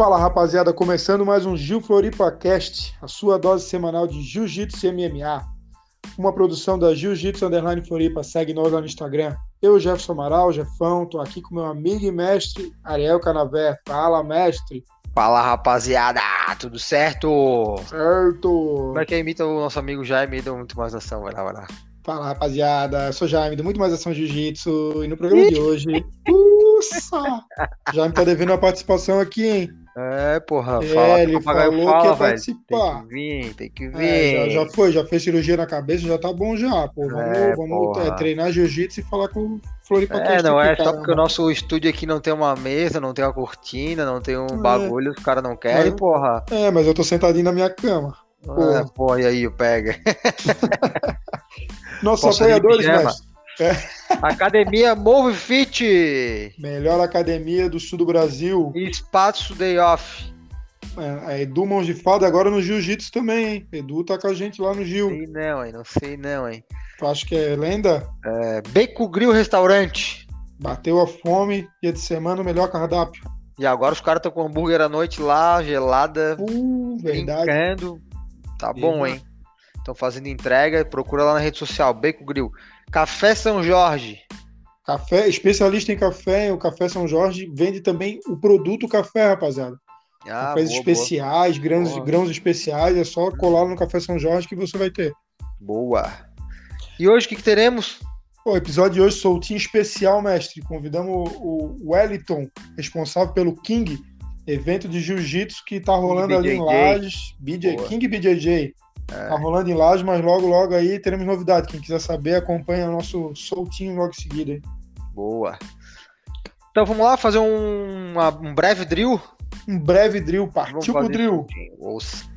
Fala rapaziada, começando mais um Gil Floripa Cast, a sua dose semanal de Jiu-Jitsu e MMA. Uma produção da Jiu-Jitsu Underline Floripa, segue nós lá no Instagram. Eu, Jefferson Amaral, Jefão, tô aqui com meu amigo e mestre Ariel Canavé. Fala, mestre. Fala rapaziada, tudo certo? Certo. Como é que imita o nosso amigo Jaime do Muito Mais Ação? Vai lá, vai lá. Fala rapaziada, eu sou Jaime do Muito Mais Ação Jiu-Jitsu e no programa de hoje. Nossa! Jaime tá devendo a participação aqui, hein? É, porra, É, fala, ele papagaio falou fala, que ia participar. Tem que vir, tem que vir. É, já, já foi, já fez cirurgia na cabeça, já tá bom já, pô. Vamos, É, vamos porra. é, treinar jiu-jitsu e falar com o Floripa É, não é só porque o nosso estúdio aqui não tem uma mesa, não tem uma cortina, não tem um É. bagulho, os caras não querem, porra. É, mas eu tô sentadinho na minha cama. É, porra, e aí, pega. Nossos Posso apoiadores, mestre. Academia Move Fit, Melhor academia do sul do Brasil. Espaço Day Off. É, a Edu Mãos de Fada agora no Jiu-Jitsu também, hein? Edu tá com a gente lá no Gil. Sei não, hein, não sei não, hein. Tu acha que é lenda? É, Beco Grill Restaurante. Bateu a fome, dia de semana, o melhor cardápio. E agora os caras estão com hambúrguer à noite lá, gelada, Uh, verdade. brincando. Tá bom, hein? Estão fazendo entrega, procura lá na rede social, Beco Grill. Café São Jorge. Café, especialista em café, o Café São Jorge vende também o produto café, rapaziada. Ah, Cafés boa, especiais, grãos, Boa. grãos especiais, é só colar no Café São Jorge que você vai ter. boa. Boa. E hoje o que, que teremos? O episódio de hoje, soltinho especial, mestre. Convidamos o Wellington, responsável pelo King, evento de jiu-jitsu que tá rolando ali em. Lages. BJ, Boa. King BJJ. É. Tá rolando em Lages, mas logo, logo aí teremos novidade. Quem quiser saber, acompanha o nosso soltinho logo em seguida. Boa. Então vamos lá fazer um, uma- um breve drill. Um breve drill, partiu pro drill. juntinho. Ouça.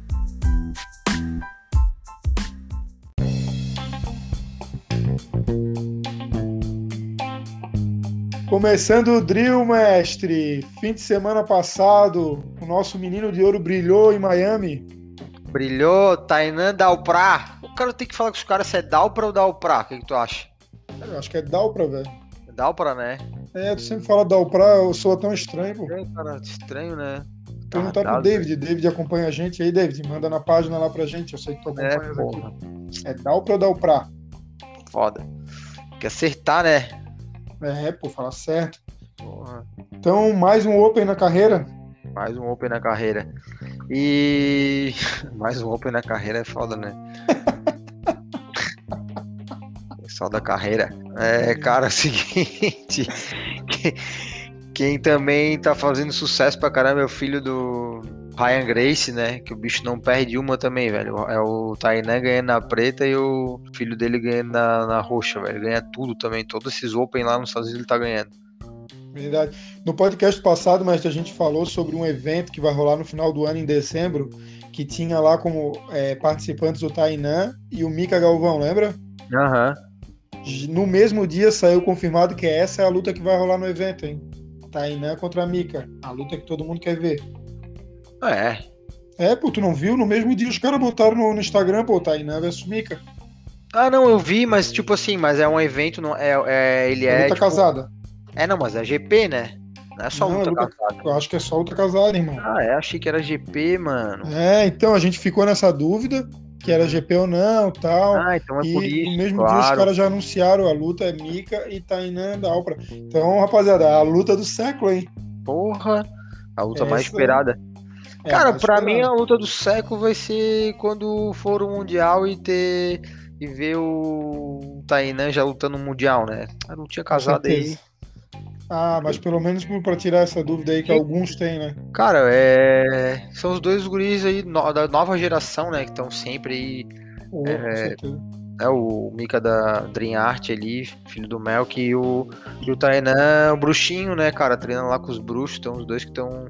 Começando o drill, mestre. Fim de semana passado, o nosso menino de ouro brilhou em Miami. Brilhou, Tainan Dalprá. O cara tem que falar com os caras se é Dalprá ou Dalprá. O que, que tu acha? Eu acho que é Dalpra, velho. Dalprá, né? É, tu sempre fala Dalpra, eu sou tão estranho, pô. É, cara, estranho, né? Perguntar pro David. David acompanha a gente aí, David. Manda na página lá pra gente. Eu sei que tu É, acompanha aqui. porra. É Dalpra ou Dalpra? Foda. Tem que acertar, né? É, pô, fala certo. Porra. Então, mais um Open na carreira. Mais um Open na carreira. E. Mais um Open na carreira é foda, né? Só da carreira. É, cara, é o seguinte. que- Quem também tá fazendo sucesso pra caramba é o filho do Ryan Grace, né? Que o bicho não perde uma também, velho. É o Tainan ganhando na preta e o filho dele ganhando na, na roxa, velho. Ganha tudo também. Todos esses Open lá nos Estados Unidos ele tá ganhando. Verdade. No podcast passado, mestre, a gente falou sobre um evento que vai rolar no final do ano, em dezembro, que tinha lá como é, participantes o Tainan e o Mika Galvão, lembra? Aham. No mesmo dia saiu confirmado que essa é a luta que vai rolar no evento, hein? Tainan contra a Mika. A luta que todo mundo quer ver. É. É, pô, tu não viu? No mesmo dia os caras botaram no, no Instagram, pô, Tainan versus Mika. Ah, não, eu vi, mas tipo assim, mas é um evento, não é, é ele é. luta tipo- casada. É, não, mas é GP, né? Não é só Não, é luta casada. Eu acho que é só luta casada, irmão. Ah, é, achei que era GP, mano. É, então a gente ficou nessa dúvida, que era GP ou não, tal. Ah, então é e por isso. no mesmo dia os claro. caras já anunciaram a luta é Mika e Tainan da Alpra. Então, rapaziada, a luta do século, hein? Porra, a luta Essa- mais esperada. É, Cara, esperado. mim a luta do século vai ser quando for o Mundial e ter. E ver o Tainan já lutando no Mundial, né? A lutinha casada aí. Ah, mas pelo menos pra tirar essa dúvida aí que Sim. alguns têm, né? Cara, é. São os dois guris aí no- da nova geração, né? Que estão sempre aí Pô, É. é o Mika da Dream Art ali, filho do Melk, e o, e o Tainan, o bruxinho, né, cara, treinando lá com os bruxos, então os dois que estão,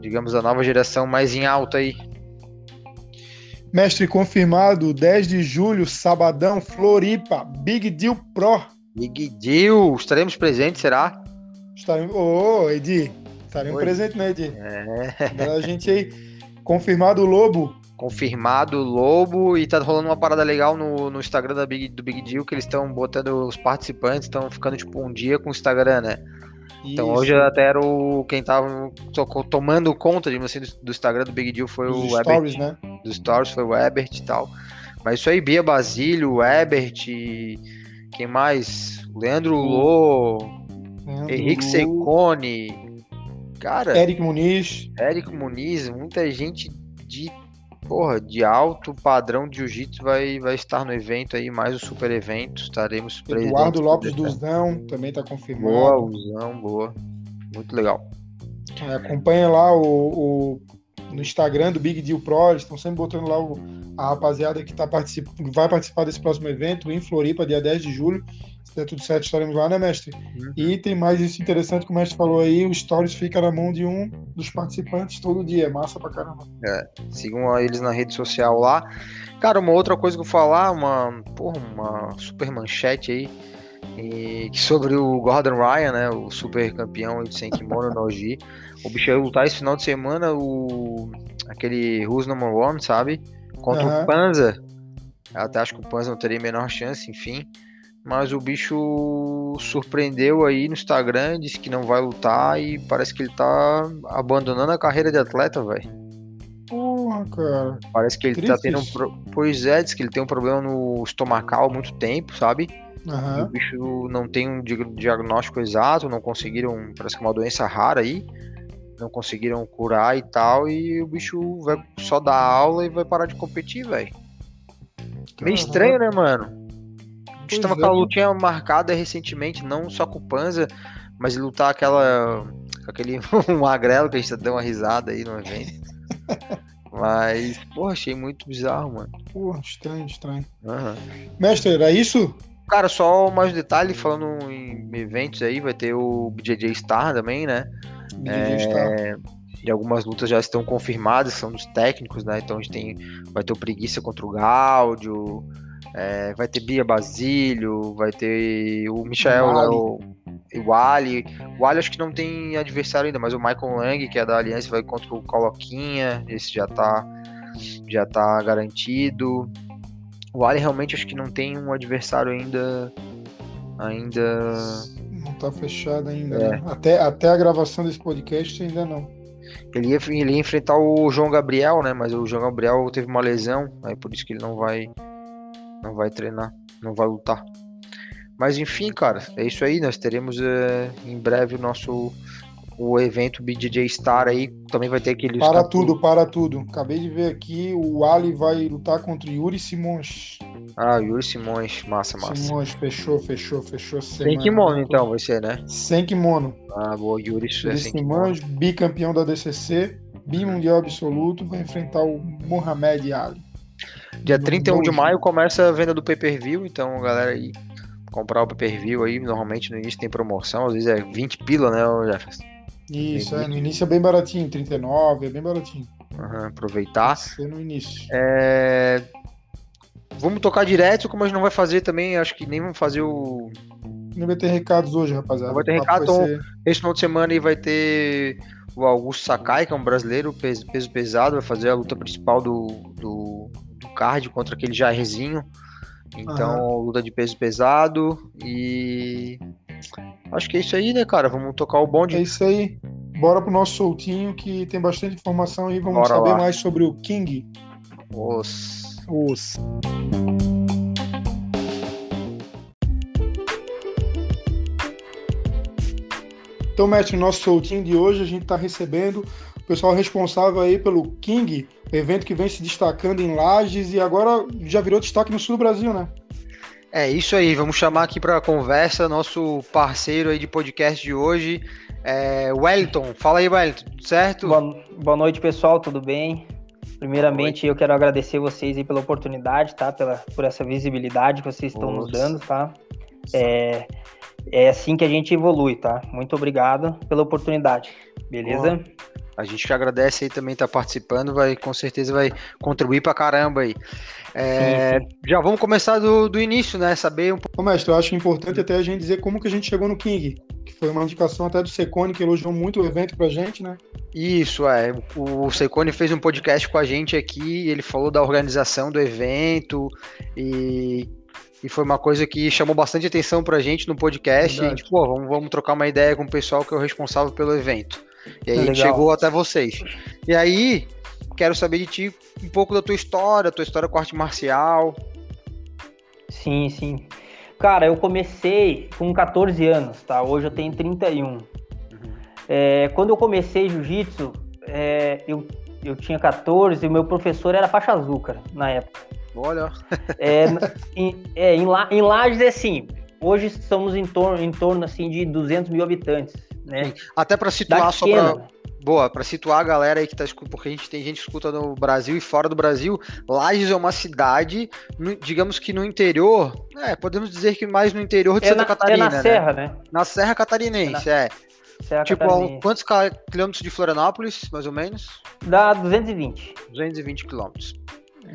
digamos, a nova geração mais em alta aí. Mestre confirmado, 10 de julho, sabadão, Floripa, Big Deal Pro. Big Deal, estaremos presentes, será? Estaremos... Ô, Edi, estaremos Oi. presentes, né, Edi? É, Da gente aí. Confirmado o Lobo. confirmado Lobo, e tá rolando uma parada legal no, no Instagram da Big, do Big Deal, que eles estão botando os participantes, estão ficando tipo um dia com o Instagram, né? Então hoje até era o quem tava tomando conta, de assim, do Instagram do Big Deal foi Dos o stories, Ebert. né? Dos stories foi o Ebert e tal. Mas isso aí, Bia Basílio, Ebert, quem mais? Leandro Lô, Leandro Henrique Secone, cara, Eric Muniz. Érico Muniz, muita gente de porra, de alto padrão de jiu-jitsu vai, vai estar no evento aí, mais o super evento, estaremos Eduardo presentes. Lopes Duzão também tá Boa, confirmado. Luzão, boa. Muito legal. É, acompanha lá o, o- no Instagram do Big Deal Pro, eles estão sempre botando lá o- a rapaziada que tá particip, vai participar desse próximo evento em Floripa, dia 10 de julho. Se der tudo certo, estaremos lá, né, mestre? Uhum. E tem mais isso interessante que o mestre falou aí, o Stories fica na mão de um dos participantes todo dia. É massa pra caramba. Sigam eles na rede social lá. Cara, uma outra coisa que eu vou falar, uma, porra, uma super manchete aí, e, sobre o Gordon Ryan, né, o super campeão de sem kimono no Oji. O bicho ia lutar esse final de semana, o aquele Who's Number One, sabe? Contra Aham. o Panza. Eu até acho que o Panza não teria a menor chance, enfim. Mas o bicho surpreendeu aí no Instagram, disse que não vai lutar e parece que ele tá abandonando a carreira de atleta, velho. Porra, cara. Parece que ele Triste tá tendo um. Pro... Pois é, diz que ele tem um problema no estomacal há muito tempo, sabe? E o bicho não tem um di- diagnóstico exato, não conseguiram. Parece que é uma doença rara aí. Não conseguiram curar e tal. E o bicho vai só dar aula e vai parar de competir, velho. Meio estranho, né, mano? Bicho Pois tava é, com a né? lutinha marcada recentemente, não só com o Panza, mas lutar aquela. aquele magrelo que a gente deu uma risada aí no evento. Mas, porra, achei muito bizarro, mano. Porra, estranho, estranho. Aham. Mestre, era isso? Cara, só mais um detalhe, falando em eventos aí, vai ter o BJJ Star também, né? BJJ Star. E algumas lutas já estão confirmadas, são dos técnicos, né? Então a gente tem, vai ter o Preguiça contra o Gáudio, é, vai ter Bia Basílio, vai ter o Michael, O né, Ali. o, e o Ali. O Ali acho que não tem adversário ainda, mas o Michael Lang, que é da Aliança, vai contra o Coloquinha, esse já tá, já tá garantido. O Ali realmente acho que não tem um adversário ainda. Ainda. Não tá fechado ainda, É. né? Até, até a gravação desse podcast ainda não. Ele ia, ele ia enfrentar o João Gabriel, né? Mas o João Gabriel teve uma lesão, aí por isso que ele não vai não vai treinar, não vai lutar. Mas enfim, cara, é isso aí. Nós teremos eh, em breve o nosso o evento BJJ Star aí. Também vai ter aquele Para tudo, para tudo. Acabei de ver aqui, o Ali vai lutar contra o Yuri Simões. Ah, Yuri Simões, massa, massa. Simões, fechou, fechou, fechou. Sem kimono então, vai ser, né? Sem kimono. Ah, boa, Yuri, é Yuri kimono. Simões, bicampeão da DCC, bimundial absoluto, vai enfrentar o Mohamed Ali. Dia No 31 de maio começa a venda do pay-per-view, então galera aí comprar o pay-per-view aí, normalmente no início tem promoção, às vezes é 20 pila, né, Jefferson? Isso, é, no início é bem baratinho, 39, é bem baratinho. Aham, aproveitar. Ser no início. É, Vamos tocar direto, como a gente não vai fazer também, acho que nem vamos fazer o. Não vai ter recados hoje, rapaziada. Não vai ter recado, então- ser- Esse final de semana aí vai ter o Augusto Sakai, que é um brasileiro, peso, peso pesado, vai fazer a luta principal do, do, do card contra aquele Jairzinho. Então, luta de peso pesado. E. Acho que é isso aí, né, cara? Vamos tocar o bonde. É isso aí. Bora pro nosso soltinho que tem bastante informação aí. Vamos Bora saber lá. mais sobre o King. Os... Os. Então, mestre, no nosso soltinho de hoje a gente está recebendo o pessoal responsável aí pelo King, evento que vem se destacando em Lages e agora já virou destaque no sul do Brasil, né? É isso aí, vamos chamar aqui para conversa nosso parceiro aí de podcast de hoje, é Wellington. Fala aí, Wellington, tudo certo? Boa, boa noite, pessoal, tudo bem? Primeiramente, eu quero agradecer vocês aí pela oportunidade, tá? Pela, por essa visibilidade que vocês estão nos dando, tá? É, é assim que a gente evolui, tá? Muito obrigado pela oportunidade, beleza? A gente que agradece aí também estar participando, vai com certeza vai contribuir pra caramba aí. É, Já vamos começar do, do início, né? Saber um pouco. Ô, mestre, eu acho importante até a gente dizer como que a gente chegou no King, que foi uma indicação até do Secone, que elogiou muito o evento pra gente, né? Isso, é. O Secone fez um podcast com a gente aqui, ele falou da organização do evento e E foi uma coisa que chamou bastante atenção pra gente no podcast. E a gente, pô, vamos, vamos trocar uma ideia com o pessoal que é o responsável pelo evento. E aí gente chegou até vocês. E aí, quero saber de ti um pouco da tua história, tua história com arte marcial. Sim, sim. Cara, eu comecei com 14 anos, tá? Hoje eu tenho 31. Uhum. É, quando eu comecei jiu-jitsu, é, eu, eu tinha 14 e o meu professor era faixa azul, cara, na época. Olha. é, em, é, em, em Lages é assim, hoje estamos em torno, em torno assim, de 200 mil habitantes, né? Até para situar só para Boa, para situar a galera aí que tá escutando, porque a gente tem gente que escuta no Brasil e fora do Brasil, Lages é uma cidade, no, digamos que no interior, é, podemos dizer que mais no interior de é Santa na, Catarina. É na né? Serra, né? Na Serra Catarinense, é. Serra tipo, Catarinense. quantos quilômetros de Florianópolis, mais ou menos? Dá 220. 220 quilômetros.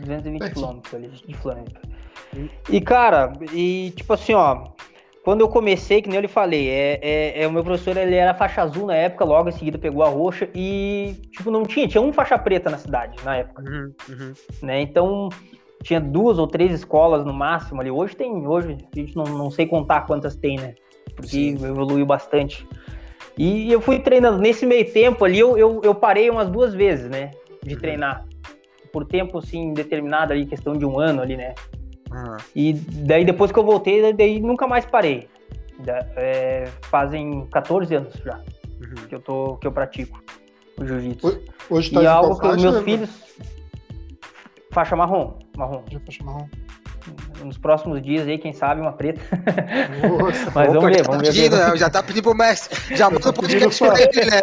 220 quilômetros ali de Florianópolis. E, cara, e tipo assim, ó, quando eu comecei, que nem eu lhe falei, é, é, é, o meu professor ele era faixa azul na época, logo em seguida pegou a roxa e, tipo, não tinha, tinha um faixa preta na cidade na época. Uhum, uhum. Né? Então, tinha duas ou três escolas no máximo ali. Hoje tem, hoje a gente não, não sei contar quantas tem, né? Porque Sim. evoluiu bastante. E eu fui treinando. Nesse meio tempo ali, eu, eu, eu parei umas duas vezes, né? De uhum. treinar. Por tempo, assim, determinado ali, questão de um ano ali, né? Uhum. E daí depois que eu voltei, daí nunca mais parei. É, fazem 14 anos já uhum. que eu tô que eu pratico o jiu-jitsu. Hoje tá e é algo que os meus né? filhos faixa marrom, marrom. faixa marrom. Nos próximos dias aí, quem sabe, uma preta. Nossa, Mas vamos ver, vamos ver. Pedindo, né? Já tá pedindo pro mestre. Já manda o podcast pra ele, né?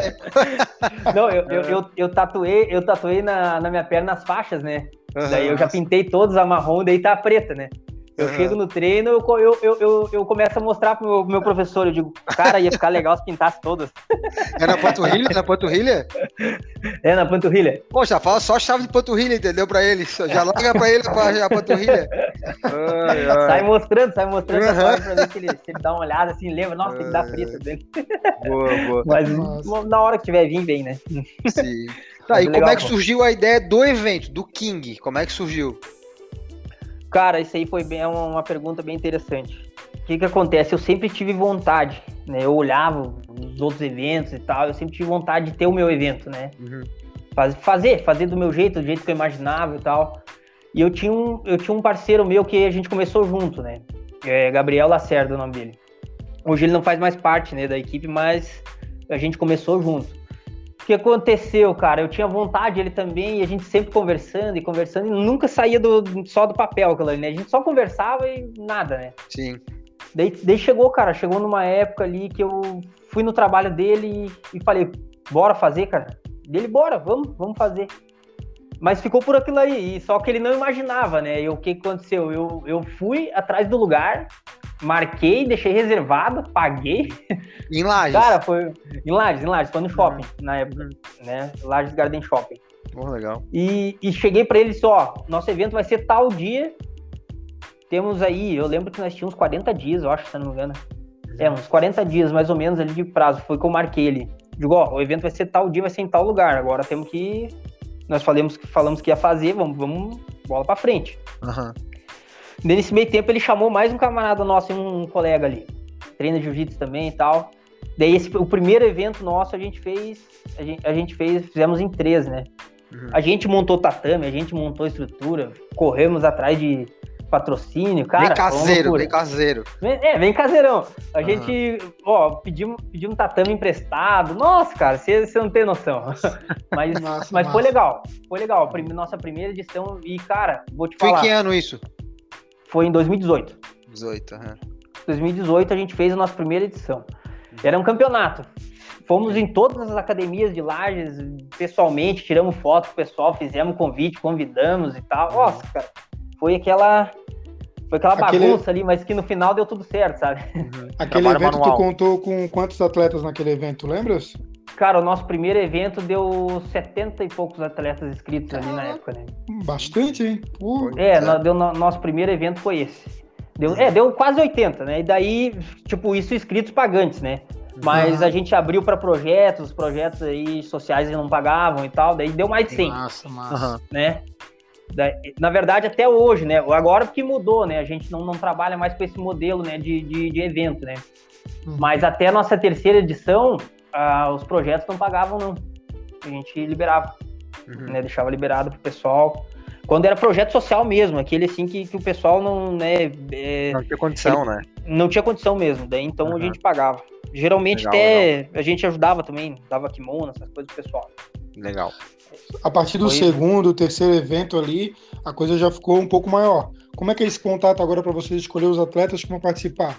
Não, eu, eu, eu, eu, tatuei, eu tatuei na, na minha perna as faixas, né? Uhum, daí eu já pintei todos a marrom, daí tá a preta, né? Eu uhum. chego no treino, eu, eu, eu, eu, eu começo a mostrar pro meu, meu professor, eu digo, cara, ia ficar legal se pintasse todas. É na panturrilha? Na panturrilha? É, na panturrilha. Poxa, fala só chave de panturrilha, entendeu? Pra ele. Já larga pra ele a panturrilha. Ai, ai. Sai mostrando, sai mostrando uhum. pra ver se ele, se ele dá uma olhada assim, lembra, nossa, tem que dar preta dele. Boa, boa. Mas nossa. na hora que tiver vindo, vem, né? Sim. Tá, e como é que surgiu a ideia do evento, do King? Como é que surgiu? Cara, isso aí foi bem, é uma pergunta bem interessante. O que que acontece? Eu sempre tive vontade, né? Eu olhava os outros eventos e tal, eu sempre tive vontade de ter o meu evento, né? Uhum. fazer, fazer do meu jeito, do jeito que eu imaginava e tal. E eu tinha um, eu tinha um parceiro meu que a gente começou junto, né? É Gabriel Lacerda, o nome dele. Hoje ele não faz mais parte, né, da equipe, mas a gente começou junto que aconteceu, cara? Eu tinha vontade, ele também, e a gente sempre conversando e conversando, e nunca saía do, só do papel aquilo ali, né? A gente só conversava e nada, né? Sim. Daí, daí chegou, cara, chegou numa época ali que eu fui no trabalho dele e, e falei, bora fazer, cara? Dele, bora, vamos, vamos fazer. Mas ficou por aquilo aí, só que ele não imaginava, né? E o que aconteceu? Eu, eu fui atrás do lugar, marquei, deixei reservado, paguei. Em Lages? Cara, foi. Em Lages, em Lages, foi no shopping uhum. na época, né? Lages Garden Shopping. Oh, legal. E, e cheguei para ele só, nosso evento vai ser tal dia. Temos aí, eu lembro que nós tínhamos 40 dias, eu acho, se não me engano. É, uns 40 dias mais ou menos ali de prazo, foi que eu marquei ali. Digo, ó, o evento vai ser tal dia, vai ser em tal lugar. Agora temos que. Nós falamos, falamos que ia fazer, vamos, vamos bola para frente. Uhum. Nesse meio tempo, ele chamou mais um camarada nosso, um colega ali. Treina jiu-jitsu também e tal. Daí, esse, o primeiro evento nosso, a gente fez, a gente, a gente fez, fizemos em três, né? Uhum. A gente montou tatame, a gente montou estrutura, corremos atrás de patrocínio, cara. Bem caseiro, bem caseiro. É, bem caseirão. A uhum. gente, ó, pedimos, pedimos um tatame emprestado. Nossa, cara, você, você não tem noção. mas nossa, mas nossa. foi legal, foi legal. Nossa primeira edição e, cara, vou te falar. Foi que ano isso? Foi em 2018. 18, uhum. 2018 a gente fez a nossa primeira edição. Era um campeonato. Fomos em todas as academias de Lages, pessoalmente, tiramos foto com o pessoal, fizemos convite, convidamos e tal. Nossa, cara, foi aquela foi aquela aquele... bagunça ali, mas que no final deu tudo certo, sabe? Uhum. Aquele Trabalho evento manual. tu contou com quantos atletas naquele evento, lembras? Cara, o nosso primeiro evento deu 70 e poucos atletas inscritos ali na época, né? Bastante, hein? Pô, é, deu, no, nosso primeiro evento foi esse. Deu, é, deu quase 80, né? E daí, tipo, isso inscritos pagantes, né? Mas a gente abriu para projetos, os projetos aí sociais não pagavam e tal, daí deu mais de 100. Massa, massa. Né? Na verdade, até hoje, né? Agora que mudou, né? A gente não, não trabalha mais com esse modelo né? de, de, de evento, né? Uhum. Mas até a nossa terceira edição, ah, os projetos não pagavam, não. A gente liberava, uhum. né? Deixava liberado pro pessoal. Quando era projeto social mesmo, aquele assim que, que o pessoal não, né? É, não tinha condição, ele, né? Não tinha condição mesmo, daí então uhum. a gente pagava. Geralmente legal, até legal. a gente ajudava também, dava kimono, essas coisas pro pessoal. Legal. A partir do Foi... segundo, terceiro evento ali, a coisa já ficou um pouco maior. Como é que é esse contato agora para vocês escolher os atletas que vão participar?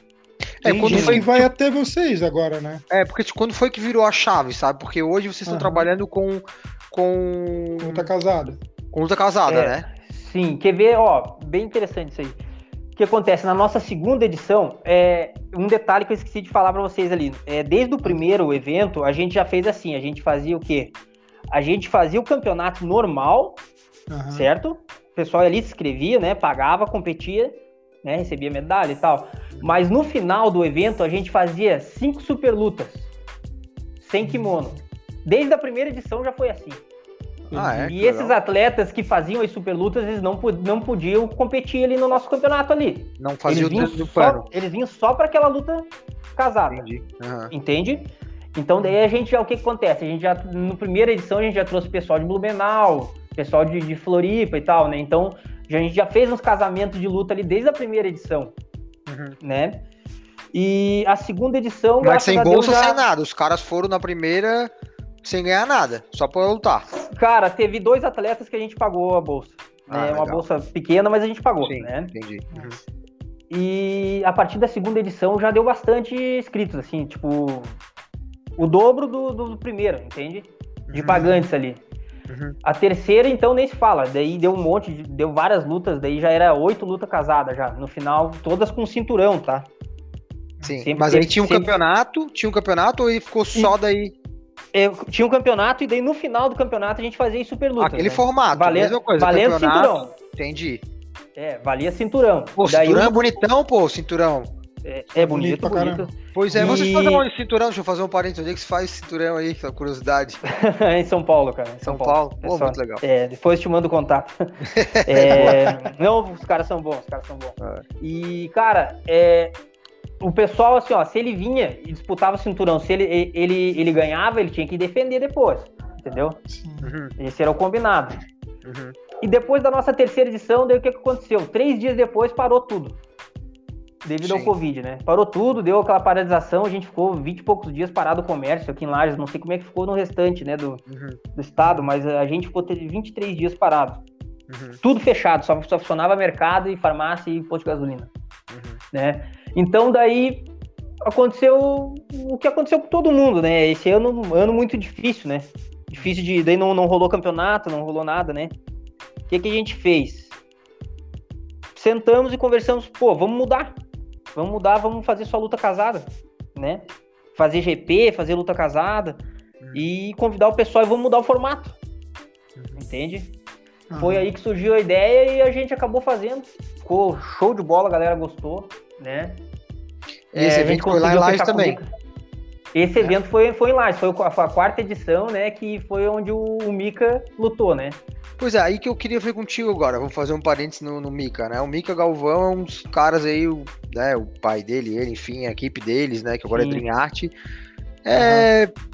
É, quando foi que vai até vocês agora, né? É, porque quando foi que virou a chave, sabe? Porque hoje vocês estão uhum. trabalhando com com luta casada. Com luta casada, é, né? Sim, quer ver, ó, bem interessante isso aí. O que acontece na nossa segunda edição é um detalhe que eu esqueci de falar para vocês ali. É, desde o primeiro evento a gente já fez assim, a gente fazia o quê? A gente fazia o campeonato normal, uhum. certo? O pessoal ali se inscrevia, né? Pagava, competia, né? Recebia medalha e tal. Mas no final do evento a gente fazia cinco super lutas, sem kimono. Desde a primeira edição já foi assim. Ah, é? E esses atletas que faziam as super lutas, eles não, não podiam competir ali no nosso campeonato ali. Não faziam eles vinham só, Eles vinham só para aquela luta casada. Entendi. Uhum. Entende? Então daí a gente já o que, que, acontece? A gente já no primeira edição a gente já trouxe pessoal de Blumenau, pessoal de, de Floripa e tal, né? Então a gente já fez uns casamentos de luta ali desde a primeira edição, uhum. né? E a segunda edição. Mas sem bolsa, já... sem nada. Os caras foram na primeira sem ganhar nada, só por lutar. Cara, teve dois atletas que a gente pagou a bolsa. Ah, né? Uma bolsa pequena, mas a gente pagou, Sim, né? Entendi. Uhum. E a partir da segunda edição já deu bastante inscritos, assim, tipo, o dobro do, do primeiro, entende? De uhum. pagantes ali. Uhum. A terceira, então, nem se fala. Daí deu um monte, de, deu várias lutas, daí já era oito lutas casadas já. No final, todas com cinturão, tá? Sim, sempre mas aí tinha um sempre... campeonato, tinha um campeonato ou ele ficou só daí? É, tinha um campeonato e daí no final do campeonato a gente fazia super luta. Aquele né? formato, valia, mesma coisa. Valendo cinturão. Entendi. É, valia cinturão. Pô, daí cinturão é bonitão, pô, cinturão. É, é bonito, bonito. bonito. Pois é, e... vocês fazem onde cinturão? Deixa eu fazer um parênteses. Onde é que se faz cinturão aí? Que curiosidade. em São Paulo, cara. Em São, São Paulo. Paulo? Pô, é só... muito legal. É, depois te mando contato. é... Não, os caras são bons, os caras são bons. É. E, cara, é... o pessoal, assim, ó, se ele vinha e disputava o cinturão, se ele, ele, ele ganhava, ele tinha que defender depois. Entendeu? Uhum. Esse era o combinado. Uhum. E depois da nossa terceira edição, daí o que aconteceu? Três dias depois parou tudo devido Sim. ao Covid, né? Parou tudo, deu aquela paralisação, a gente ficou 20 e poucos dias parado o comércio aqui em Lages, não sei como é que ficou no restante, né, do, uhum. do estado, mas a gente ficou 23 dias parado. Uhum. Tudo fechado, só, só, funcionava mercado e farmácia e posto de gasolina, uhum. né? Então daí aconteceu o que aconteceu com todo mundo, né? Esse ano, ano muito difícil, né? Difícil de, daí não, não rolou campeonato, não rolou nada, né? O que, que a gente fez? Sentamos e conversamos, pô, vamos mudar. Vamos mudar, vamos fazer só luta casada, né? Fazer GP, fazer luta casada uhum. e convidar o pessoal e vamos mudar o formato. Uhum. Entende? Uhum. Foi aí que surgiu a ideia e a gente acabou fazendo. Ficou show de bola, a galera gostou, né? Esse é, evento foi lá em Lages também. Esse é. evento foi, foi em Lages, foi a, quarta edição, né? Que foi onde o, o Mika lutou, né? Pois é, aí que eu queria ver contigo agora. Vamos fazer um parênteses no, no Mika, né? O Mika Galvão é um dos caras aí, o, né? O pai dele, ele, enfim, a equipe deles, né? Que agora é Sim. é Dream Art. É. Uhum.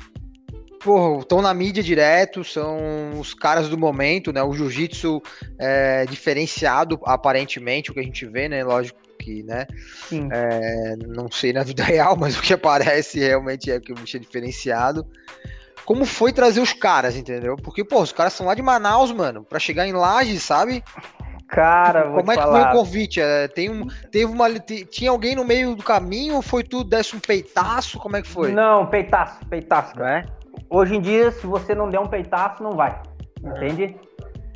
Porra, estão na mídia direto, são os caras do momento, né? O jiu-jitsu é diferenciado, aparentemente, o que a gente vê, né? Lógico que, né? É, não sei na vida real, mas o que aparece realmente é que o bicho é diferenciado como foi trazer os caras, entendeu? Porque, pô, os caras são lá de Manaus, mano, pra chegar em Lages, sabe? Cara, como é que falar. foi o convite? É, tem um, teve uma, tinha alguém no meio do caminho ou foi tudo desse um peitaço? Como é que foi? Não, peitaço, peitaço. É? Hoje em dia, se você não der um peitaço, não vai. Entende?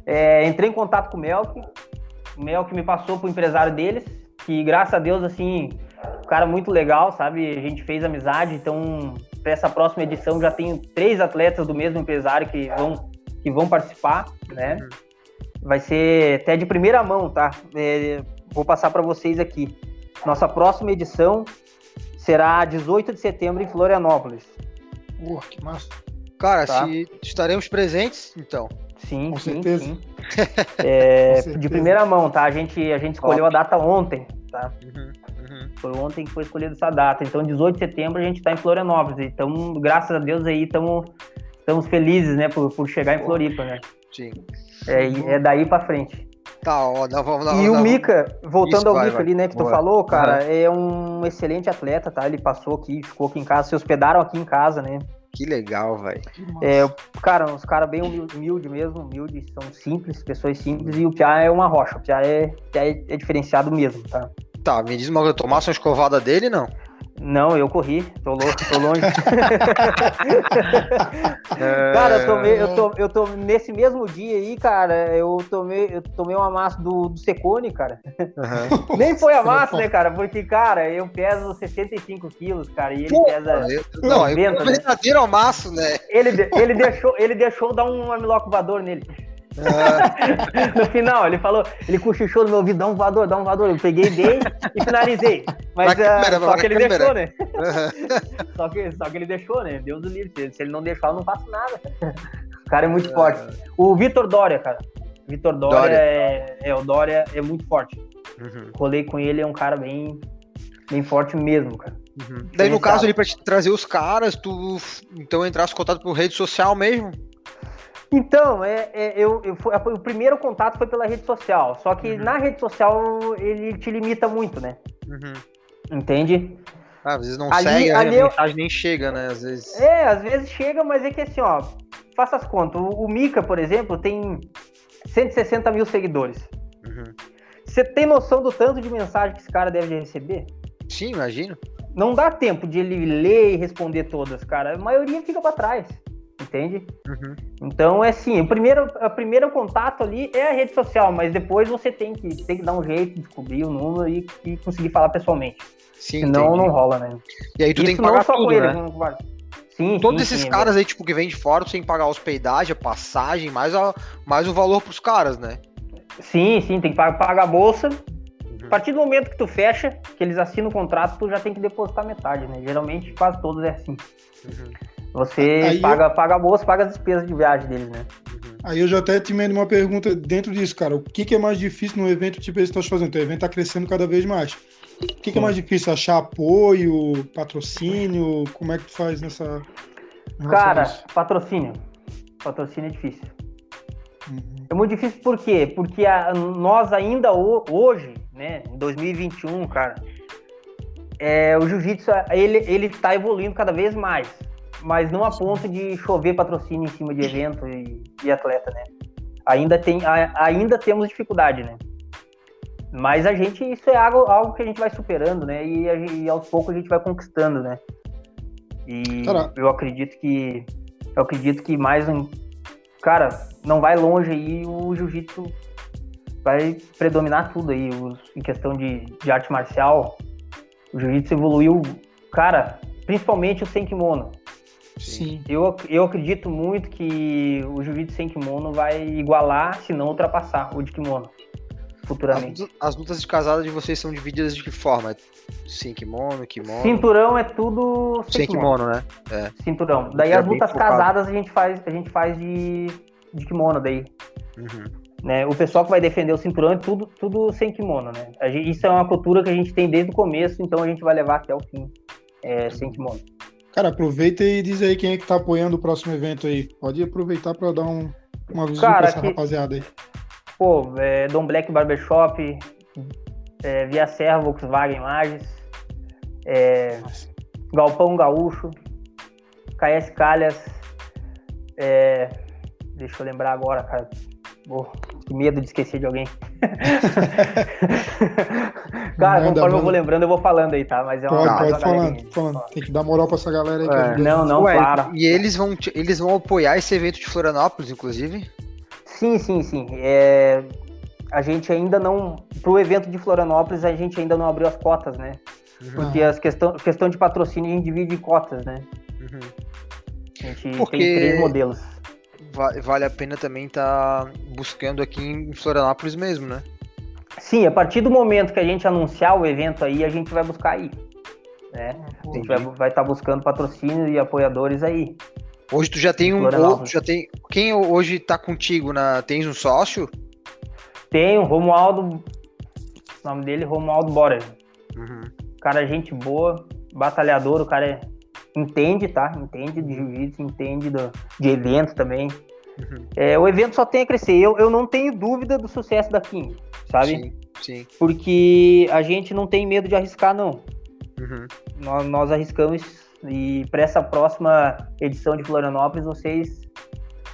É, entrei em contato com o Melk. O Melk me passou pro empresário deles, que graças a Deus, assim, um cara muito legal, sabe? A gente fez amizade, então para essa próxima edição já tenho três atletas do mesmo empresário que vão, que vão participar, né? Vai ser até de primeira mão, tá? É, vou passar para vocês aqui. Nossa próxima edição será 18 de setembro em Florianópolis. Uh, que massa. Cara, tá? se estaremos presentes, então. Sim, Com sim, certeza. sim. É, certeza. de primeira mão, tá? A gente, a gente escolheu a data ontem, tá? Uhum, uhum. Foi ontem que foi escolhida essa data. Então, 18 de setembro, a gente tá em Florianópolis. Então, graças a Deus aí, estamos estamos felizes, né, por, por chegar em. Floripa, né? Sim. É, é daí pra frente. Tá, ó, nós vamos nós- E o Mika, voltando Isso, ao vai, Mika vai. ali, né, que tu Boa. falou, cara, é um excelente atleta, tá? Ele passou aqui, ficou aqui em casa, se hospedaram aqui em casa, né? Que legal, velho. É, cara, uns caras bem humilde, humilde mesmo, humildes, são simples, pessoas simples, e o Piá é uma rocha, o Piá é, é, é diferenciado mesmo, tá? Tá, me diz uma coisa, tomasse uma escovada dele, não? Não, eu corri, tô louco, tô longe. É, Cara, eu tomei, eu tô, eu tô nesse mesmo dia aí, cara, eu tomei, eu tomei uma massa do, do Secone, cara. aham. Nem foi a massa, né, cara? Porque, cara, eu peso 65 quilos, cara, e ele Pô, pesa. eu- Não, é 90, um né? verdadeiro amasso, né? Ele, de- ele, deixou, ele deixou dar um armlock voador nele. É, No final, ele falou, ele cochichou no meu ouvido, dá um voador, dá um voador. Eu peguei, dei e finalizei. Mas ah, câmera, só que ele câmera. deixou, né? aham. Só que, só que ele deixou, né? Deus do livre. Se, ele não deixar, eu não faço nada. cara. O cara é muito forte. O Vitor Dória, cara. Vitor Dória, Dória. É, é. O Dória é muito forte. Uhum, Rolei com ele, é um cara bem, bem forte mesmo, cara. uhum. Daí, no Diferenciado. caso ali, pra te trazer os caras, tu então entrasse em contato por rede social mesmo? Então, é, é, eu, eu o primeiro contato foi pela rede social. Só que Uhum. na rede social ele te limita muito, né? Uhum. Entende? Ah, às vezes não Ali- segue, a ali eu- mensagem nem chega, né? Às vezes. É, às vezes chega, mas é que assim, ó, faça as contas. O, o Mika, por exemplo, tem 160 mil seguidores. Uhum. Você tem noção do tanto de mensagem que esse cara deve receber? Sim, imagino. Não dá tempo de ele ler e responder todas, cara. A maioria fica pra trás, entende? Uhum. Então é assim, o primeiro, o primeiro contato ali é a rede social, mas depois você tem que, tem que dar um jeito de descobrir o número e, e conseguir falar pessoalmente. Sim, Senão entendi. não rola, né? E aí tu tem Isso que pagar não só tudo, com ele, né? vários. Sim, Todos sim, esses sim, caras aí, tipo, que vem de fora, tu tem que pagar hospedagem, a passagem, mais, a, mais o valor pros caras, né? Sim, sim, tem que pagar, pagar a bolsa. Uhum. A partir do momento que tu fecha, que eles assinam o contrato, tu já tem que depositar metade, né? Geralmente quase todos é assim. Uhum. Você Aí eu- paga, paga a bolsa, paga as despesas de viagem deles, né? Uhum. Aí eu já até te emendo uma pergunta dentro disso, cara. O que, que é mais difícil no evento tipo esse que tá fazendo? Teu evento tá crescendo cada vez mais. O que, que é mais difícil? Achar apoio, patrocínio? Como é que tu faz nessa. Cara, patrocínio. Patrocínio é difícil. Uhum. É muito difícil por quê? Porque a- nós ainda ho- hoje, né, em 2021, cara, é, o jiu-jitsu ele, ele tá evoluindo cada vez mais, mas não a ponto de chover patrocínio em cima de evento e, e atleta, né? Ainda, tem, a- ainda temos dificuldade, né? Mas a gente, isso é algo, algo que a gente vai superando, né? E, a e aos poucos a gente vai conquistando, né? E Cara- eu acredito que eu acredito que mais um cara não vai longe aí o jiu-jitsu vai predominar tudo aí os- em questão de, de arte marcial o jiu-jitsu evoluiu cara principalmente o sem kimono Sim. eu, eu acredito muito que o jiu-jitsu sem kimono vai igualar se não ultrapassar o de kimono As, futuramente lutas- as lutas de casada de vocês são divididas de que forma? Sem kimono, kimono? cinturão é tudo sem, Sem kimono. kimono, né? cinturão daí É as lutas focado. casadas a gente faz a gente faz de, de kimono daí Uhum. né? O pessoal que vai defender o cinturão é tudo, tudo sem kimono, né? A gente- isso é uma cultura que a gente tem desde o começo, então a gente vai levar até o fim é, sem kimono. Cara, aproveita e diz aí quem é que tá apoiando o próximo evento aí. Pode aproveitar pra dar um, uma visão Cara, pra essa que- rapaziada aí. Pô, é, Dom Black Barbershop, é, Via Serra Volkswagen Lages, é, Galpão Gaúcho, KS Calhas, é, deixa eu lembrar agora, cara. Pô, que medo de esquecer de alguém. cara, Manda, conforme eu vou lembrando, eu vou falando aí, tá? Mas é uma, Pode, pode falando, falando. Tem que dar moral pra essa galera aí que É. ajuda. Não, não, Ué, claro. E eles vão, eles vão apoiar esse evento de Florianópolis, inclusive? Sim, sim, sim. É, a gente ainda não. Pro evento de Florianópolis, a gente ainda não abriu as cotas, né? Porque Ah. as questão, questão de patrocínio a gente divide em cotas, né? Uhum. A gente Porque- tem três modelos. Va- Vale a pena também estar buscando aqui em Florianópolis mesmo, né? Sim, a partir do momento que a gente anunciar o evento aí, a gente vai buscar aí. Né? A gente vai estar buscando patrocínio e apoiadores aí. Hoje tu já tem um. Outro, já tem, quem hoje tá contigo? Na, tens um sócio? Tem o Romualdo. O nome dele é Romualdo Borer. Uhum. Cara, gente boa, batalhador, o cara é, entende, tá? Entende de jiu-jitsu, entende do, de evento também. Uhum. É, o evento só tem a crescer. Eu, eu não tenho dúvida do sucesso da King, sabe? Sim, sim. Porque a gente não tem medo de arriscar, não. Uhum. Nós, nós arriscamos e para essa próxima edição de Florianópolis, vocês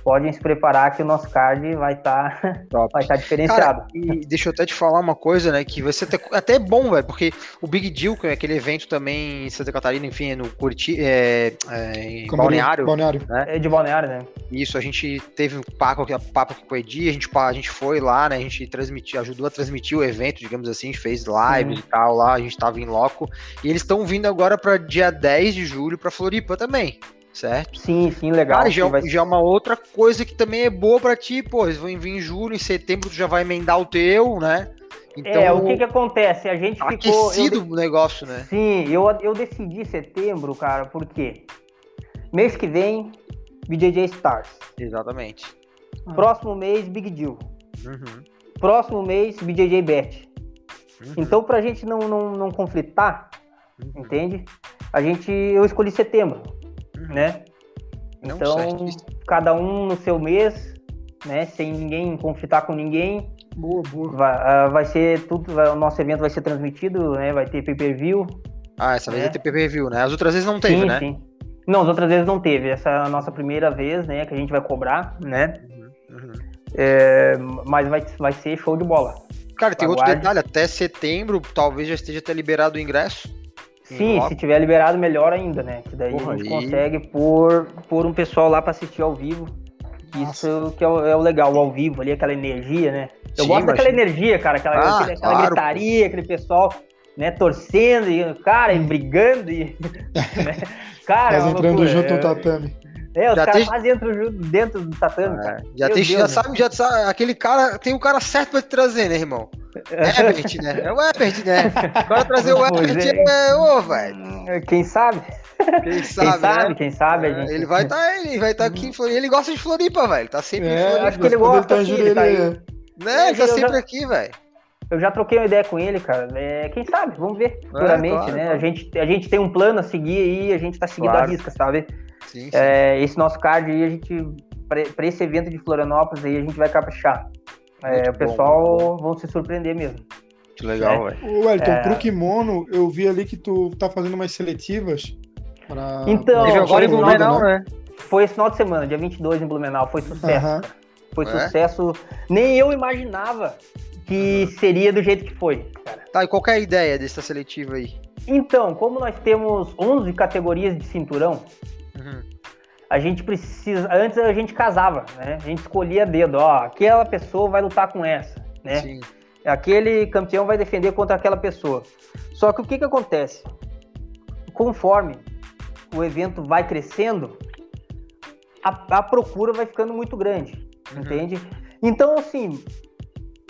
podem se preparar que o nosso card vai estar tá, vai tá diferenciado. Cara, e deixa eu até te falar uma coisa, né, que vai ser até, até bom, velho, porque o Big Deal, que é aquele evento também em Santa Catarina, enfim, é no Curiti, é, é, em Balneário, Balneário. Né? É de Balneário, né? Isso, a gente teve um papo, papo com o Edi, a gente, a gente foi lá, né, a gente transmitiu, ajudou a transmitir o evento, digamos assim, a gente fez live e tal lá, a gente tava em loco, e eles estão vindo agora para dia 10 de julho para Floripa também certo? Sim, sim, legal. Cara, já, vai... já é uma outra coisa que também é boa para ti, pô, eles vão vir em julho, em setembro tu já vai emendar o teu, né? Então, é, o que que acontece? A gente aquecido ficou... Aquecido o negócio, né? Sim, eu, eu decidi setembro, cara, porque mês que vem, BJJ Stars. Exatamente. Próximo mês, Big Deal. Uhum. Próximo mês, BJJ Bet. Uhum. Então, pra gente não, não, não conflitar, uhum. entende? A gente, eu escolhi setembro né? Não, então, certo. cada um no seu mês, né? Sem ninguém conflitar com ninguém. Boa, boa. Vai, uh, vai ser tudo, vai, o nosso evento vai ser transmitido, né? Vai ter pay-per-view. Ah, essa né? vez vai ter pay-per-view, né? As outras vezes não teve, sim, né? Sim. Não, as outras vezes não teve. Essa é a nossa primeira vez, né? Que a gente vai cobrar, né? Uhum, uhum. É, mas vai, vai ser show de bola. Cara, tem Aguarde. outro detalhe, até setembro talvez já esteja até liberado o ingresso. Sim, se tiver liberado, melhor ainda, né? Que daí Porra, a gente aí. consegue pôr, pôr um pessoal lá para assistir ao vivo. Isso que é o, é o, legal, o ao vivo ali, aquela energia, né? Eu Sim, gosto daquela energia, cara, aquela, ah, aquela claro. gritaria, aquele pessoal, né, torcendo, e, cara, e brigando, e. Né? Cara, Mas é entrando junto no tatame. É, os já caras tem... quase entram dentro do tatame, cara. Já, tem, Deus, já né? sabe, já sabe, aquele cara, tem o cara certo pra te trazer, né, irmão? Herbert, né? É o Herbert, né? Agora trazer o Herbert é, ô, velho. Quem sabe? Quem sabe, quem sabe, né? quem sabe, é, gente... Ele vai estar, tá, ele vai estar tá aqui em Floripa. Ele gosta de Floripa, velho. Tá sempre é, em Floripa. Acho que ele gosta tá, aqui, ele tá aí. Né? Ele tá sempre já... aqui, velho. Eu já troquei uma ideia com ele, cara. É, quem sabe? Vamos ver futuramente, é, claro, né? Claro. A, gente, a gente tem um plano a seguir aí, a gente tá seguindo claro. a risca, sabe? Sim, sim. É, esse nosso card aí, a gente, para esse evento de Florianópolis aí, a gente vai caprichar. É, o pessoal bom, vão se surpreender mesmo. Que legal, velho. Ô, Wellington, é... pro kimono, eu vi ali que tu tá fazendo umas seletivas. Pra... Então, pra agora em Blumenau, né? Foi esse final de semana, dia 22 em Blumenau, foi sucesso. Uhum. Foi é? sucesso. Nem eu imaginava que uhum. seria do jeito que foi, cara. Tá, e qual é a ideia dessa seletiva aí? Então, como nós temos 11 categorias de cinturão, uhum. a gente precisa. Antes a gente casava, né? A gente escolhia dedo, ó, aquela pessoa vai lutar com essa, né? Sim. Aquele campeão vai defender contra aquela pessoa. Só que o que, que acontece? Conforme o evento vai crescendo, a, a procura vai ficando muito grande, uhum. entende? Então, assim,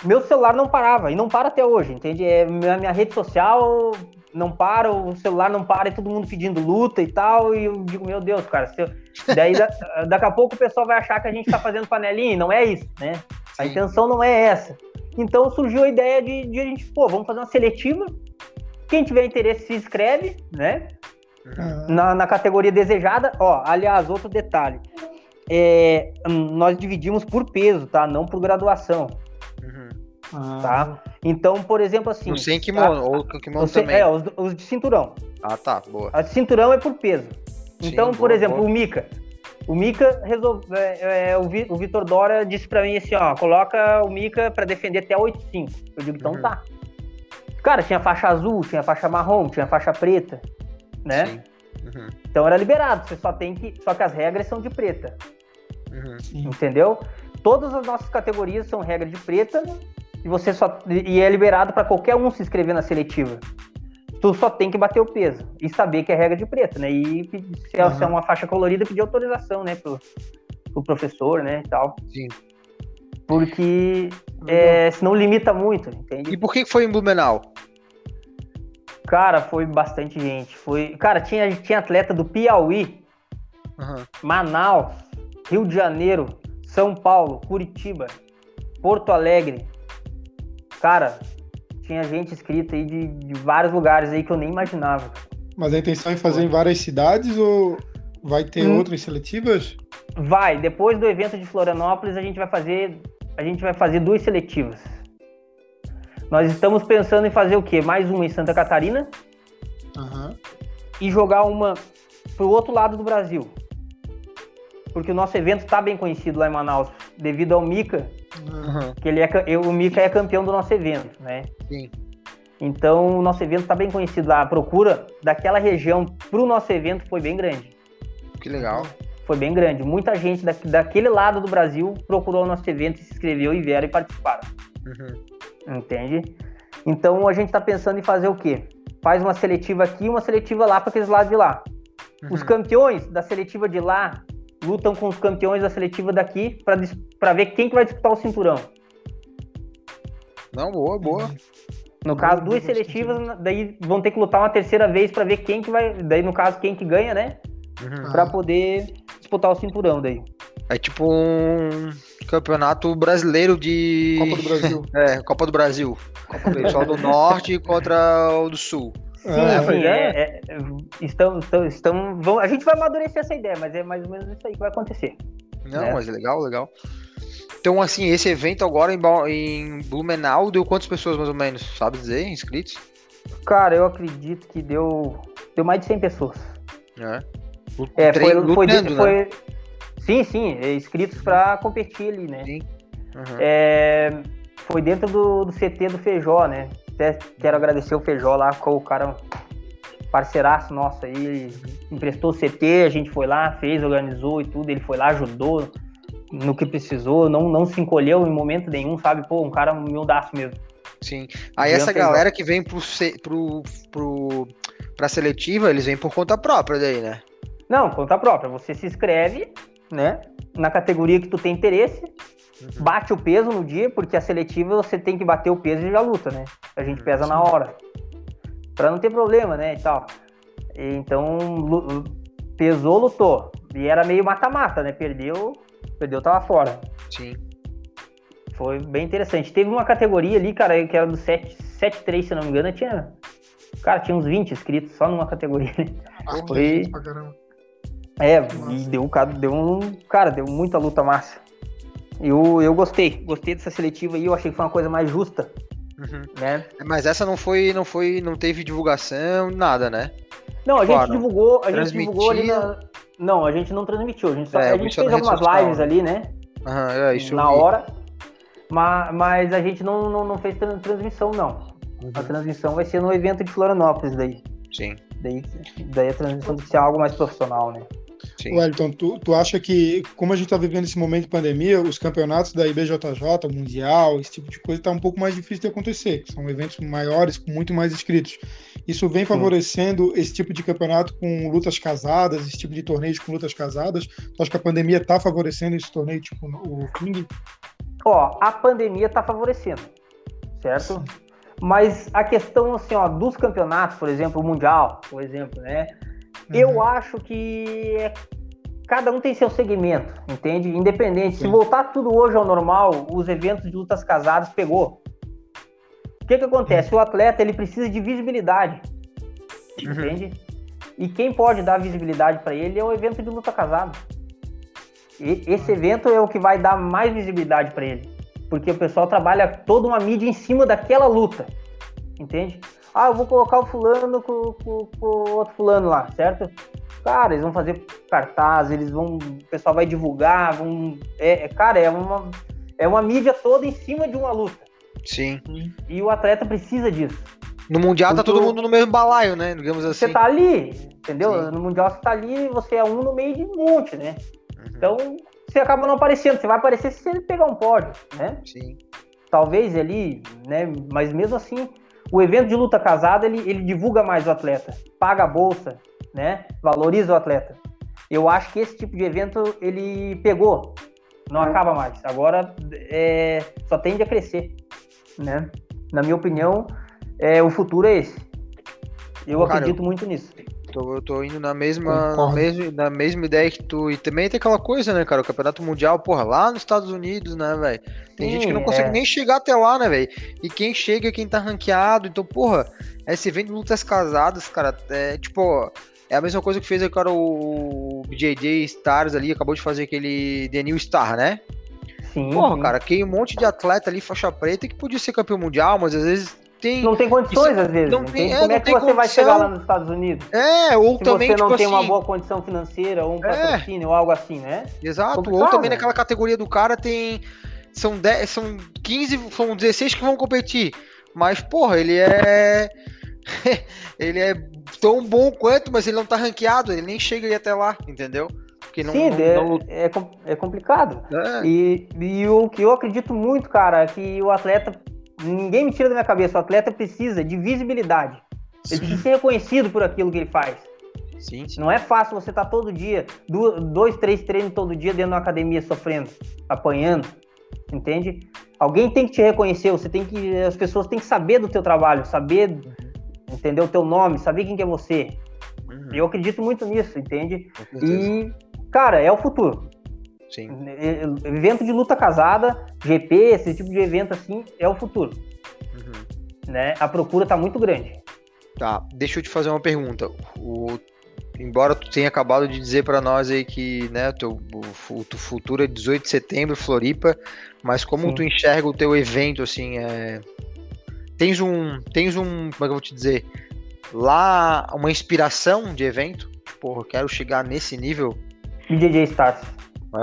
meu celular não parava, e não para até hoje, entende? É, minha, minha rede social não para, o celular não para, e todo mundo pedindo luta e tal, e eu digo, meu Deus, cara, eu... daí da, daqui a pouco o pessoal vai achar que a gente tá fazendo panelinha, e não é isso, né? A intenção não é essa. Então surgiu a ideia de, de a gente, pô, vamos fazer uma seletiva. Quem tiver interesse se inscreve, né? Uhum. Na, na, categoria desejada. Ó, aliás, outro detalhe. É, hum, nós dividimos por peso, tá? Não por graduação. Uhum. Tá? Então, por exemplo, assim. Não sei em kimono, tá? ou kimono Você, também. É, os, os, de cinturão. Ah, tá, boa. A de cinturão é por peso. Então, Sim, por boa, exemplo, boa. o Mika. O Mika resolve, é, é, o Vitor Dora disse para mim assim, ó, coloca o Mika para defender até 8-5. Eu digo, então uhum. tá. Cara, tinha faixa azul, tinha faixa marrom, tinha faixa preta, né? Uhum. Então era liberado, você só tem que. Só que as regras são de preta. Uhum. Entendeu? Todas as nossas categorias são regra de preta e você só. E é liberado para qualquer um se inscrever na seletiva tu só tem que bater o peso e saber que é regra de preto, né? E se, uhum. se é uma faixa colorida, pedir autorização, né, pro, pro professor, né, e tal. Sim. Porque é, senão limita muito, entende? E por que foi em Blumenau? Cara, foi bastante gente. Foi, cara, tinha tinha atleta do Piauí uhum. Manaus, Rio de Janeiro, São Paulo, Curitiba, Porto Alegre. Cara, tinha gente inscrita aí de, de vários lugares aí que eu nem imaginava. Mas a intenção é fazer em várias cidades ou vai ter hum. outras seletivas? Vai. Depois do evento de Florianópolis, a gente vai fazer a gente vai fazer duas seletivas. Nós estamos pensando em fazer o quê? Mais uma em Santa Catarina uhum. e jogar uma pro outro lado do Brasil. Porque o nosso evento está bem conhecido lá em Manaus, devido ao Mica, uhum. que ele é, o Mica é campeão do nosso evento, né? Sim. Então, o nosso evento está bem conhecido lá. A procura daquela região para o nosso evento foi bem grande. Que legal. Foi bem grande. Muita gente da, daquele lado do Brasil procurou o nosso evento, se inscreveu e vieram e participaram. Uhum. Entende? Então, a gente está pensando em fazer o quê? Faz uma seletiva aqui e uma seletiva lá para aqueles lados de lá. Uhum. Os campeões da seletiva de lá lutam com os campeões da seletiva daqui para ver quem que vai disputar o cinturão. Não, boa, boa. No caso, duas seletivas, daí vão ter que lutar uma terceira vez para ver quem que vai. Daí, no caso, quem que ganha, né? Uhum. Para poder disputar o cinturão daí. É tipo um campeonato brasileiro de. Copa do Brasil. é, Copa do Brasil. Copa do Pessoal do Norte contra o do Sul. Sim, é, sim, é, é, estão, estão, estão, vão, a gente vai amadurecer essa ideia, mas é mais ou menos isso aí que vai acontecer. Não, né? mas é legal, legal. Então, assim, esse evento agora em, em Blumenau deu quantas pessoas mais ou menos? Sabe dizer, inscritos? Cara, eu acredito que deu, deu mais de 100 pessoas. É, é foi, lutando, foi, né? foi, Sim, sim, é inscritos para competir ali, né? Sim. Uhum. É, foi dentro do, do CT do Feijó, né? Até quero agradecer o Feijó lá, com o cara parceiraço nosso aí, emprestou o CT, a gente foi lá, fez, organizou e tudo, ele foi lá, ajudou no que precisou, não, não se encolheu em momento nenhum, sabe? Pô, um cara humildaço mesmo. Sim. Aí essa galera que vem pro, pro, pro, pra seletiva, eles vêm por conta própria daí, né? Não, conta própria. Você se inscreve, né? Na categoria que tu tem interesse, uhum. bate o peso no dia, porque a seletiva você tem que bater o peso e já luta, né? A gente pesa Sim. na hora. Pra não ter problema, né? E tal. Então, pesou, lutou. E era meio mata-mata, né? Perdeu, Perdeu, tava fora. Sim. Foi bem interessante. Teve uma categoria ali, cara, que era do 7-3, se não me engano, tinha. Cara, tinha uns 20 inscritos só numa categoria. Ah, Foi. É, e deu, deu um. Cara, deu muita luta massa. Eu, eu gostei, gostei dessa seletiva aí, eu achei que foi uma coisa mais justa. Uhum. Né? Mas essa não foi, não foi, não teve divulgação, nada, né? Não, a gente divulgou, a gente divulgou ali na, não, a gente não transmitiu. A gente, só, é, a gente fez algumas lives ali, né? Aham, é, isso Na hora. Mas, mas a gente não, não, não fez transmissão, não. Uhum. A transmissão vai ser no evento de Florianópolis daí. Sim. Daí, daí a transmissão tem que ser algo mais profissional, né? Sim. Wellington, tu, tu acha que, como a gente está vivendo esse momento de pandemia, os campeonatos da IBJJ, Mundial, esse tipo de coisa, está um pouco mais difícil de acontecer, que são eventos maiores, com muito mais inscritos. Isso vem favorecendo Sim. esse tipo de campeonato com lutas casadas, esse tipo de torneios com lutas casadas? Tu acha que a pandemia está favorecendo esse torneio, tipo o King? Ó, a pandemia está favorecendo, certo? Sim. Mas a questão, assim, ó, dos campeonatos, por exemplo, o Mundial, por exemplo, né? Uhum. Eu acho que é, cada um tem seu segmento, entende? Independente. Sim. Se voltar tudo hoje ao normal, os eventos de lutas casadas pegou. O que que acontece? Uhum. O atleta ele precisa de visibilidade, uhum. entende? E quem pode dar visibilidade para ele é o evento de luta casada. E esse evento é o que vai dar mais visibilidade para ele, porque o pessoal trabalha toda uma mídia em cima daquela luta, entende? Ah, eu vou colocar o fulano com, com, com o outro fulano lá, certo? Cara, eles vão fazer cartaz, eles vão. O pessoal vai divulgar, vão. É, é, cara, é uma, é uma mídia toda em cima de uma luta. Sim. E o atleta precisa disso. No Mundial tá todo mundo no mesmo balaio, né? Digamos assim. Você tá ali, entendeu? Sim. No Mundial você tá ali, você é um no meio de um monte, né? Uhum. Então, você acaba não aparecendo. Você vai aparecer se ele pegar um pódio, né? Sim. Talvez ali, né? Mas mesmo assim, o evento de luta casada, ele, ele divulga mais o atleta, paga a bolsa, né? Valoriza o atleta. Eu acho que esse tipo de evento, ele pegou, não é. acaba mais. Agora, é, só tende a crescer, né? Na minha opinião, é, o futuro é esse. Eu Cara, acredito muito nisso. Tô, eu tô indo na mesma, na mesma, na mesma ideia que tu. E também tem aquela coisa, né, cara? O campeonato mundial, porra, lá nos Estados Unidos, né, velho? Tem Sim, gente que não consegue é. nem chegar até lá, né, velho? E quem chega é quem tá ranqueado. Então, porra, esse evento de lutas casadas, cara, é tipo. É a mesma coisa que fez, cara, o BJJ Stars ali, acabou de fazer aquele The New Star, né? Sim. Porra, sim. cara, que um monte de atleta ali, faixa preta, que podia ser campeão mundial, mas às vezes tem. Não tem condições, isso, às vezes. Não tem, é, Como é que você condição. vai chegar lá nos Estados Unidos? É, ou Se também. você não tipo tem assim, uma boa condição financeira, ou um é. patrocínio, é. ou algo assim, né? Exato. Complicado, ou também né? naquela categoria do cara tem. São, 10, são 15, são 16 que vão competir. Mas, porra, ele é. ele é tão bom quanto, mas ele não tá ranqueado, ele nem chega até lá, entendeu? Porque não, Sim, não, é, não... É, é, complicado. É. E, e o que eu acredito muito, cara, é que o atleta ninguém me tira da minha cabeça, o atleta precisa de visibilidade. Sim. Ele precisa ser reconhecido por aquilo que ele faz. Sim, sim. Não é fácil você estar tá todo dia, dois, três treinos todo dia dentro da academia sofrendo, apanhando, entende? Alguém tem que te reconhecer, você tem que, as pessoas têm que saber do teu trabalho, saber, uhum. entender o teu nome, saber quem que é você. Uhum. Eu acredito muito nisso, entende? E, cara, é o futuro. Sim. Evento de luta casada, GP, esse tipo de evento assim, é o futuro. Uhum. Né? A procura está muito grande. Tá, deixa eu te fazer uma pergunta. O, embora tu tenha acabado de dizer para nós aí que né, teu, o, o futuro é 18 de setembro, Floripa, mas como Sim. tu enxerga o teu evento, assim, é... tens um, tens um, como é que eu vou te dizer, lá uma inspiração de evento? Porra, eu quero chegar nesse nível. BJJ Stars.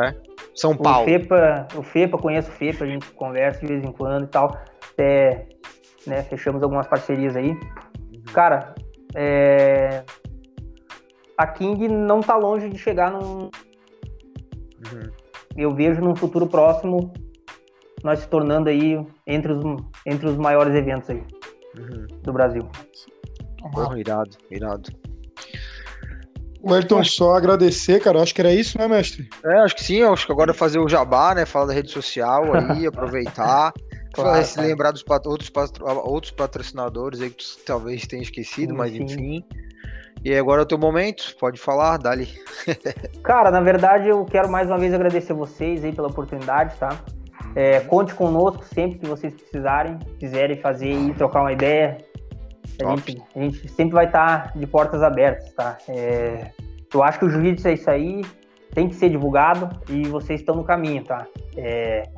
É? São Paulo. O FEPA, o FEPA, conheço o FEPA, a gente conversa de vez em quando e tal. É, né, fechamos algumas parcerias aí. Cara, é, a King não tá longe de chegar num. Uhum. Eu vejo num futuro próximo nós se tornando aí entre os, entre os maiores eventos aí uhum. do Brasil. Porra, irado, irado. O Elton, só agradecer, cara. Acho que era isso, né, mestre? É, acho que sim. Acho que agora fazer o jabá, né? Falar da rede social aí, aproveitar. claro, se lembrar dos pat outros, patro outros patrocinadores aí que tu talvez tenha esquecido, sim, mas enfim. E agora é o teu momento, pode falar, dali. Cara, na verdade eu quero mais uma vez agradecer vocês aí pela oportunidade, tá? É, conte conosco sempre que vocês precisarem, quiserem fazer e trocar uma ideia, a gente, a gente, sempre vai estar tá de portas abertas, tá? É, eu acho que o jiu-jitsu é isso aí, tem que ser divulgado e vocês estão no caminho, tá? É,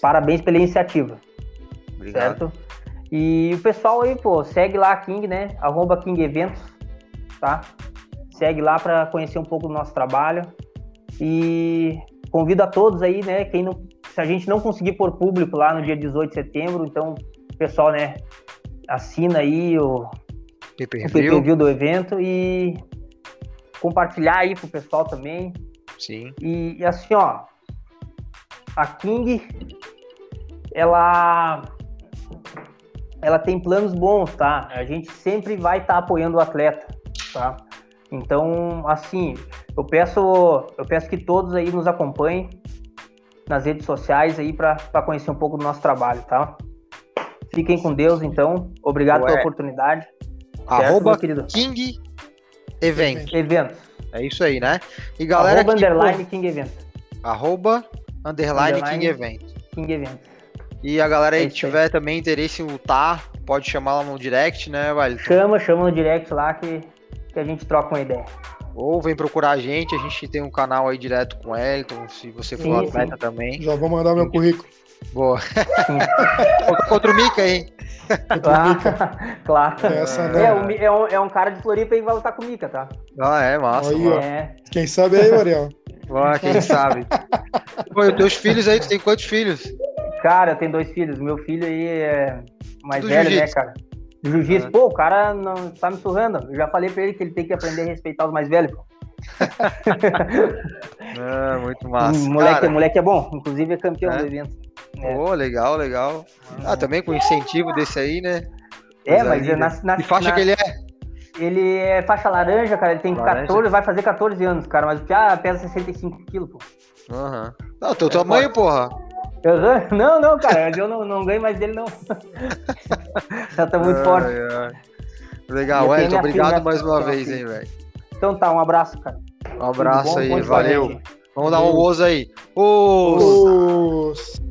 parabéns pela iniciativa. Obrigado. Certo? E o pessoal aí, pô, segue lá a King, né? Arroba King Eventos, tá? Segue lá para conhecer um pouco do nosso trabalho. E convido a todos aí, né? Quem não, se a gente não conseguir pôr público lá no dia 18 de setembro, então, pessoal, né? Assina aí o pay-per-view do evento e compartilhar aí pro pessoal também. Sim. E, e, assim, ó, a King, ela ela tem planos bons, tá? A gente sempre vai estar tá apoiando o atleta, tá? Então, assim, eu peço eu peço que todos aí nos acompanhem nas redes sociais aí para conhecer um pouco do nosso trabalho, tá? Fiquem com Deus, então. Obrigado Ué. pela oportunidade. Arroba certo, King Event. Eventos. É isso aí, né? E galera. Arroba que, underline pô, King Event. Arroba underline, underline King Event. King Event. E a galera aí é que tiver aí. também interesse em lutar, pode chamar lá no direct, né, Vale? Chama, chama no direct lá que, que a gente troca uma ideia. Ou vem procurar a gente, a gente tem um canal aí direto com o Elton, se você for sim, atleta sim. também. Já vou mandar meu currículo. Boa. Contra o Mika, hein? Claro. claro. Essa, é, é, um, é um cara de Floripa e vai lutar com o Mika, tá? Ah, é, massa. Aí, é. Quem sabe aí, Ariel? Ah, quem sabe. Pô, e teus filhos aí, tu tem quantos filhos? Cara, eu tenho dois filhos. Meu filho aí é mais Tudo velho, né, cara? Jiu-jitsu. Ah. Pô, o cara não tá me surrando. Eu já falei pra ele que ele tem que aprender a respeitar os mais velhos. ah, muito massa. Moleque, cara, moleque é bom, inclusive é campeão é? do evento. É. Oh, legal, legal. Ah, também com incentivo desse aí, né? É, mas ali, na, na, Que faixa na, que ele é? Ele é faixa laranja, cara. Ele tem laranja. 14, vai fazer 14 anos, cara. Mas o Pia pesa 65 quilos, pô. Aham. Uhum. Não, teu é, tamanho, porra. Uhum. Não, não, cara. eu não, não ganho mais dele, não. Já tá muito ai, forte. Ai. Legal, Wellington. Obrigado filha, mais uma vez, hein, velho. Então tá, um abraço, cara. Um abraço bom? aí, valeu. Vamos dar um gozo aí. Os... Os...